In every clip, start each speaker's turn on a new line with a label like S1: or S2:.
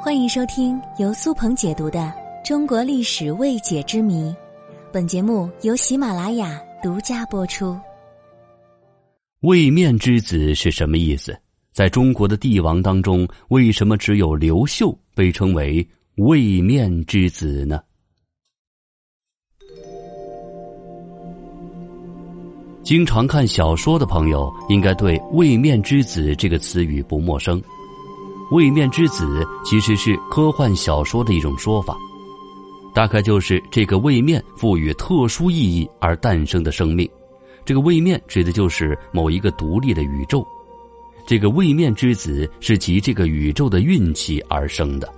S1: 欢迎收听由苏鹏解读的《中国历史未解之谜》，本节目由喜马拉雅独家播出。
S2: 位面之子是什么意思？在中国的帝王当中，为什么只有刘秀被称为位面之子呢？经常看小说的朋友应该对“位面之子”这个词语不陌生。位面之子其实是科幻小说的一种说法，大概就是这个位面赋予特殊意义而诞生的生命。这个位面指的就是某一个独立的宇宙，这个位面之子是集这个宇宙的运气而生的。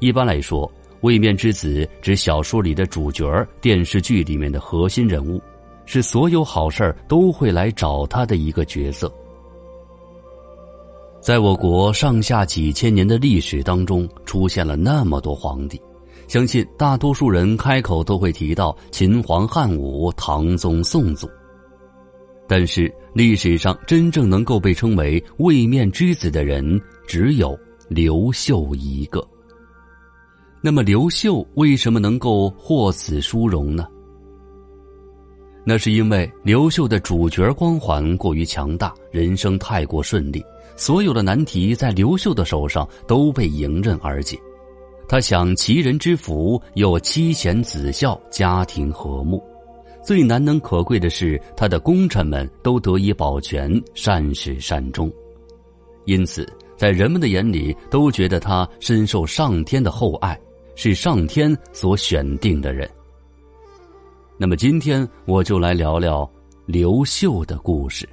S2: 一般来说，位面之子指小说里的主角、电视剧里面的核心人物，是所有好事都会来找他的一个角色。在我国上下几千年的历史当中，出现了那么多皇帝，相信大多数人开口都会提到秦皇汉武、唐宗宋祖。但是历史上真正能够被称为位面之子的人，只有刘秀一个。那么刘秀为什么能够获此殊荣呢？那是因为刘秀的主角光环过于强大，人生太过顺利。所有的难题在刘秀的手上都被迎刃而解，他享齐人之福，又妻贤子孝，家庭和睦。最难能可贵的是，他的功臣们都得以保全，善始善终。因此，在人们的眼里，都觉得他深受上天的厚爱，是上天所选定的人。那么，今天我就来聊聊刘秀的故事。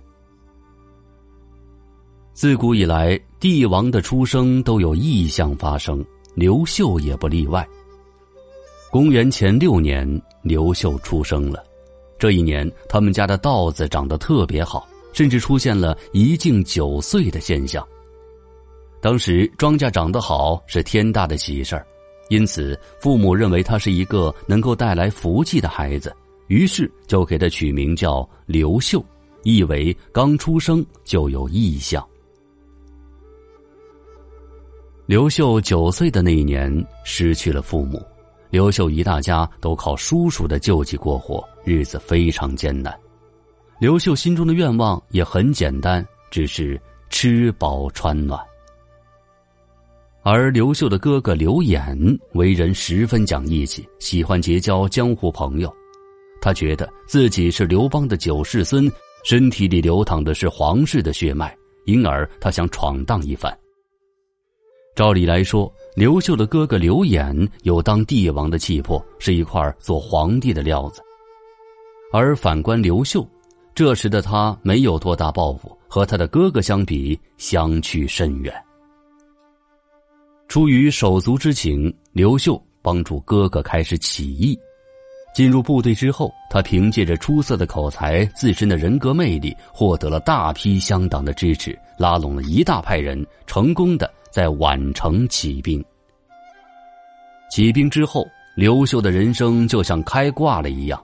S2: 自古以来，帝王的出生都有异象发生，刘秀也不例外。公元前六年，刘秀出生了。这一年，他们家的稻子长得特别好，甚至出现了一茎九岁的现象。当时庄稼长得好是天大的喜事儿，因此父母认为他是一个能够带来福气的孩子，于是就给他取名叫刘秀，意为刚出生就有异象。刘秀九岁的那一年失去了父母，刘秀一大家都靠叔叔的救济过活，日子非常艰难。刘秀心中的愿望也很简单，只是吃饱穿暖。而刘秀的哥哥刘演为人十分讲义气，喜欢结交江湖朋友。他觉得自己是刘邦的九世孙，身体里流淌的是皇室的血脉，因而他想闯荡一番。照理来说，刘秀的哥哥刘演有当帝王的气魄，是一块做皇帝的料子。而反观刘秀，这时的他没有多大抱负，和他的哥哥相比，相去甚远。出于手足之情，刘秀帮助哥哥开始起义。进入部队之后，他凭借着出色的口才、自身的人格魅力，获得了大批乡党的支持，拉拢了一大派人，成功的。在宛城起兵。起兵之后，刘秀的人生就像开挂了一样。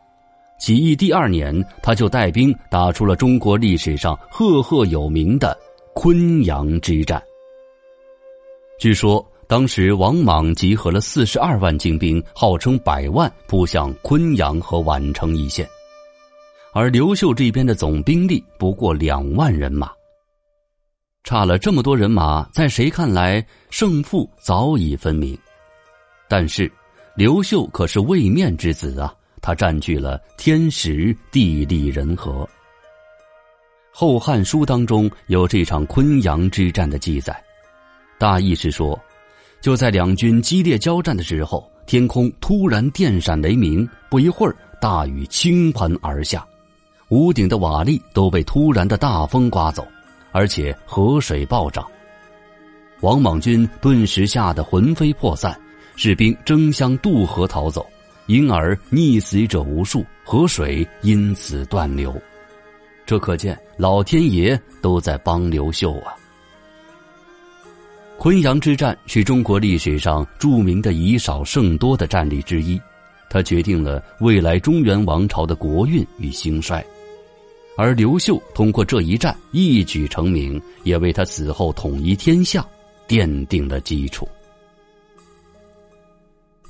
S2: 起义第二年，他就带兵打出了中国历史上赫赫有名的昆阳之战。据说当时王莽集合了四十二万精兵，号称百万，扑向昆阳和宛城一线，而刘秀这边的总兵力不过两万人马。差了这么多人马，在谁看来胜负早已分明。但是，刘秀可是位面之子啊，他占据了天时地利人和。《后汉书》当中有这场昆阳之战的记载，大意是说，就在两军激烈交战的时候，天空突然电闪雷鸣，不一会儿，大雨倾盆而下，屋顶的瓦砾都被突然的大风刮走。而且河水暴涨，王莽军顿时吓得魂飞魄散，士兵争相渡河逃走，因而溺死者无数，河水因此断流。这可见老天爷都在帮刘秀啊！昆阳之战是中国历史上著名的以少胜多的战例之一，它决定了未来中原王朝的国运与兴衰。而刘秀通过这一战一举成名，也为他死后统一天下奠定了基础。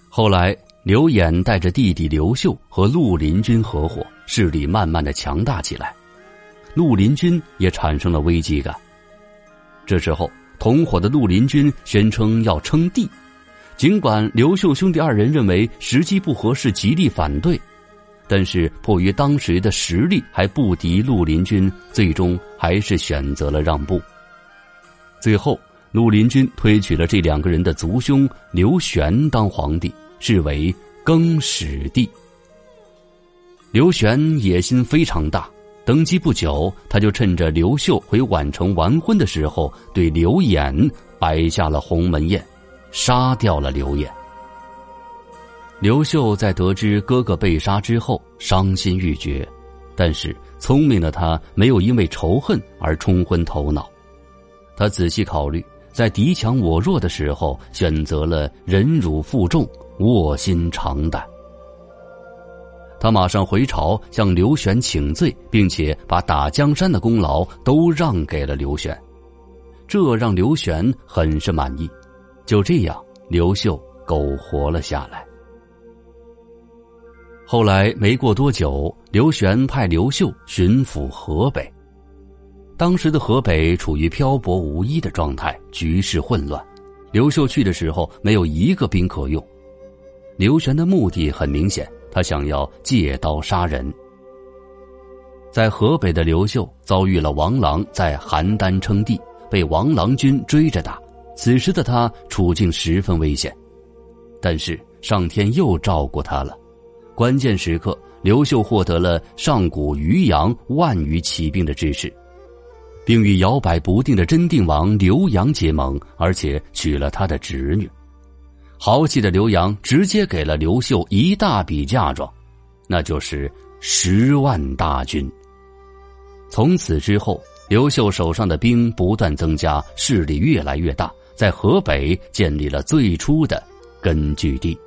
S2: 后来，刘演带着弟弟刘秀和绿林军合伙，势力慢慢的强大起来，绿林军也产生了危机感。这时候，同伙的绿林军宣称要称帝，尽管刘秀兄弟二人认为时机不合适，极力反对。但是迫于当时的实力还不敌绿林军，最终还是选择了让步。最后，绿林军推举了这两个人的族兄刘玄当皇帝，是为更始帝。刘玄野心非常大，登基不久，他就趁着刘秀回宛城完婚的时候，对刘演摆下了鸿门宴，杀掉了刘演。刘秀在得知哥哥被杀之后，伤心欲绝，但是聪明的他没有因为仇恨而冲昏头脑。他仔细考虑，在敌强我弱的时候，选择了忍辱负重、卧薪尝胆。他马上回朝向刘玄请罪，并且把打江山的功劳都让给了刘玄，这让刘玄很是满意。就这样，刘秀苟活了下来。后来没过多久，刘玄派刘秀巡抚河北。当时的河北处于漂泊无依的状态，局势混乱。刘秀去的时候，没有一个兵可用。刘玄的目的很明显，他想要借刀杀人。在河北的刘秀遭遇了王朗在邯郸称帝，被王朗军追着打。此时的他处境十分危险，但是上天又照顾他了。关键时刻，刘秀获得了上古渔阳万余骑兵的支持，并与摇摆不定的真定王刘阳结盟，而且娶了他的侄女。豪气的刘洋直接给了刘秀一大笔嫁妆，那就是十万大军。从此之后，刘秀手上的兵不断增加，势力越来越大，在河北建立了最初的根据地。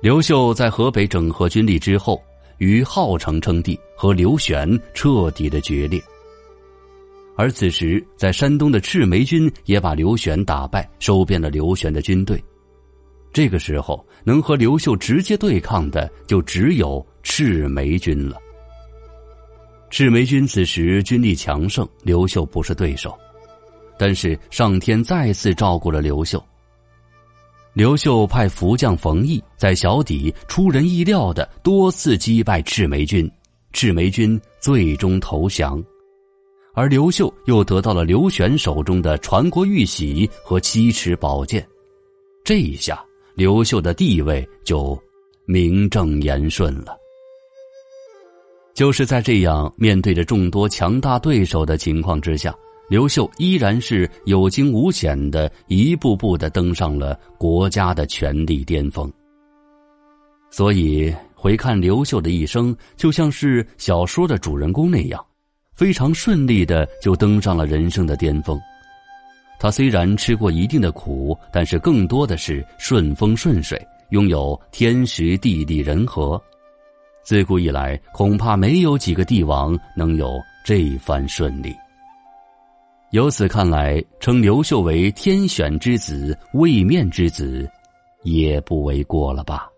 S2: 刘秀在河北整合军力之后，于郜城称帝，和刘玄彻底的决裂。而此时，在山东的赤眉军也把刘玄打败，收编了刘玄的军队。这个时候，能和刘秀直接对抗的就只有赤眉军了。赤眉军此时军力强盛，刘秀不是对手，但是上天再次照顾了刘秀。刘秀派福将冯异在小底出人意料的多次击败赤眉军，赤眉军最终投降，而刘秀又得到了刘玄手中的传国玉玺和七尺宝剑，这一下刘秀的地位就名正言顺了。就是在这样面对着众多强大对手的情况之下。刘秀依然是有惊无险的，一步步的登上了国家的权力巅峰。所以回看刘秀的一生，就像是小说的主人公那样，非常顺利的就登上了人生的巅峰。他虽然吃过一定的苦，但是更多的是顺风顺水，拥有天时地利人和。自古以来，恐怕没有几个帝王能有这番顺利。由此看来，称刘秀为天选之子、位面之子，也不为过了吧。